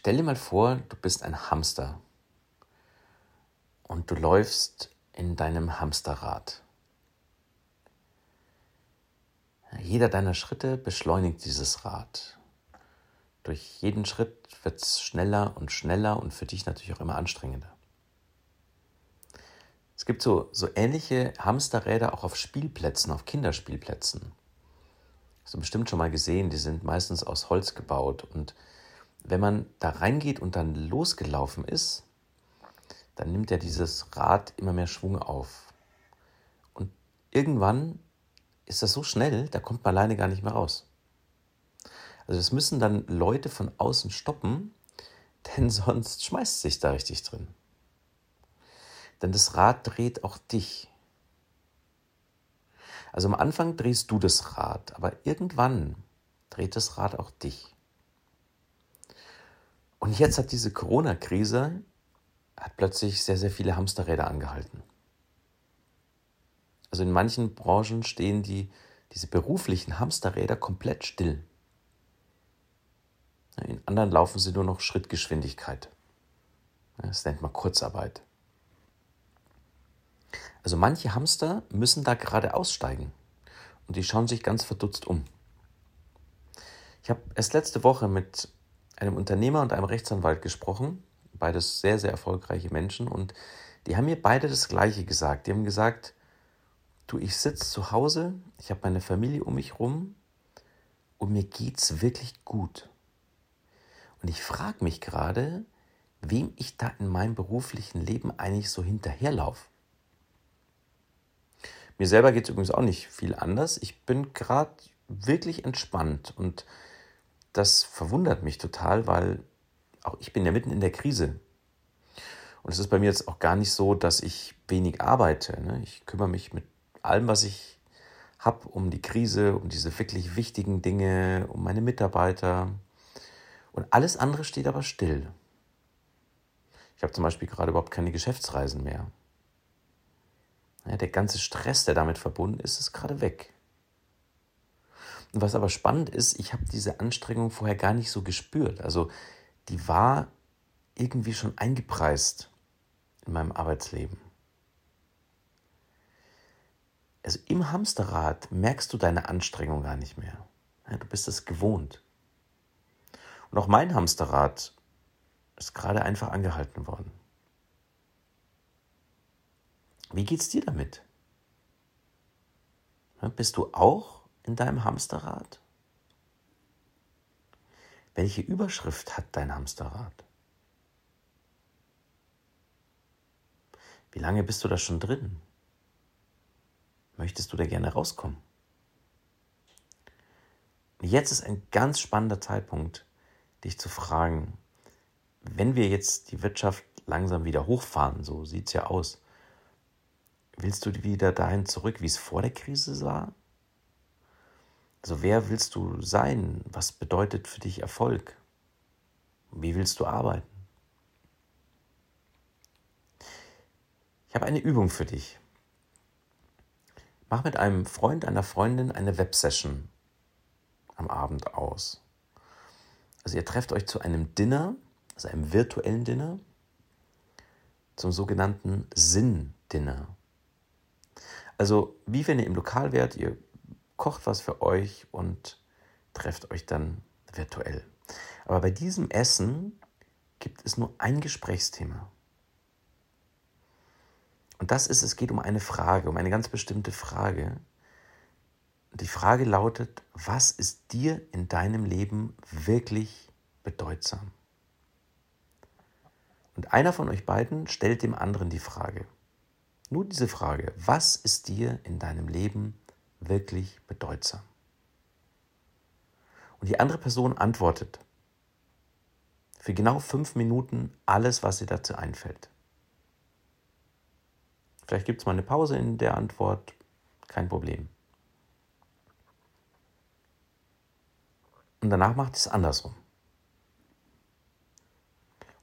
Stell dir mal vor, du bist ein Hamster und du läufst in deinem Hamsterrad. Jeder deiner Schritte beschleunigt dieses Rad. Durch jeden Schritt wird es schneller und schneller und für dich natürlich auch immer anstrengender. Es gibt so, so ähnliche Hamsterräder auch auf Spielplätzen, auf Kinderspielplätzen. Hast du bestimmt schon mal gesehen, die sind meistens aus Holz gebaut. Und wenn man da reingeht und dann losgelaufen ist, dann nimmt ja dieses Rad immer mehr Schwung auf. Und irgendwann ist das so schnell, da kommt man alleine gar nicht mehr raus. Also es müssen dann Leute von außen stoppen, denn sonst schmeißt sich da richtig drin. Denn das Rad dreht auch dich. Also am Anfang drehst du das Rad, aber irgendwann dreht das Rad auch dich. Und jetzt hat diese Corona-Krise hat plötzlich sehr, sehr viele Hamsterräder angehalten. Also in manchen Branchen stehen die, diese beruflichen Hamsterräder komplett still. In anderen laufen sie nur noch Schrittgeschwindigkeit. Das nennt man Kurzarbeit. Also manche Hamster müssen da gerade aussteigen und die schauen sich ganz verdutzt um. Ich habe erst letzte Woche mit einem Unternehmer und einem Rechtsanwalt gesprochen, beides sehr, sehr erfolgreiche Menschen und die haben mir beide das Gleiche gesagt. Die haben gesagt, du, ich sitze zu Hause, ich habe meine Familie um mich rum und mir geht's wirklich gut. Und ich frage mich gerade, wem ich da in meinem beruflichen Leben eigentlich so hinterherlaufe. Mir selber geht es übrigens auch nicht viel anders. Ich bin gerade wirklich entspannt und das verwundert mich total, weil auch ich bin ja mitten in der Krise. Und es ist bei mir jetzt auch gar nicht so, dass ich wenig arbeite. Ne? Ich kümmere mich mit allem, was ich habe, um die Krise, um diese wirklich wichtigen Dinge, um meine Mitarbeiter. Und alles andere steht aber still. Ich habe zum Beispiel gerade überhaupt keine Geschäftsreisen mehr. Ja, der ganze Stress, der damit verbunden ist, ist gerade weg. Was aber spannend ist, ich habe diese Anstrengung vorher gar nicht so gespürt. Also die war irgendwie schon eingepreist in meinem Arbeitsleben. Also im Hamsterrad merkst du deine Anstrengung gar nicht mehr. Du bist es gewohnt. Und auch mein Hamsterrad ist gerade einfach angehalten worden. Wie geht's dir damit? Bist du auch in deinem Hamsterrad? Welche Überschrift hat dein Hamsterrad? Wie lange bist du da schon drin? Möchtest du da gerne rauskommen? Jetzt ist ein ganz spannender Zeitpunkt, dich zu fragen, wenn wir jetzt die Wirtschaft langsam wieder hochfahren, so sieht es ja aus, Willst du wieder dahin zurück, wie es vor der Krise war? Also wer willst du sein? Was bedeutet für dich Erfolg? Wie willst du arbeiten? Ich habe eine Übung für dich. Mach mit einem Freund, einer Freundin eine Websession am Abend aus. Also ihr trefft euch zu einem Dinner, also einem virtuellen Dinner, zum sogenannten Sinn-Dinner. Also wie wenn ihr im Lokal wärt, ihr kocht was für euch und trefft euch dann virtuell. Aber bei diesem Essen gibt es nur ein Gesprächsthema. Und das ist, es geht um eine Frage, um eine ganz bestimmte Frage. Die Frage lautet, was ist dir in deinem Leben wirklich bedeutsam? Und einer von euch beiden stellt dem anderen die Frage. Nur diese Frage, was ist dir in deinem Leben wirklich bedeutsam? Und die andere Person antwortet für genau fünf Minuten alles, was ihr dazu einfällt. Vielleicht gibt es mal eine Pause in der Antwort, kein Problem. Und danach macht es andersrum.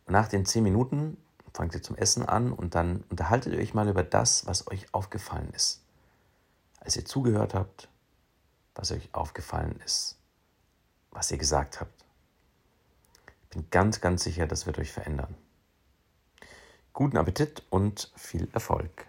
Und nach den zehn Minuten fangt ihr zum Essen an und dann unterhaltet ihr euch mal über das, was euch aufgefallen ist. Als ihr zugehört habt, was euch aufgefallen ist, was ihr gesagt habt. Ich bin ganz, ganz sicher, das wird euch verändern. Guten Appetit und viel Erfolg.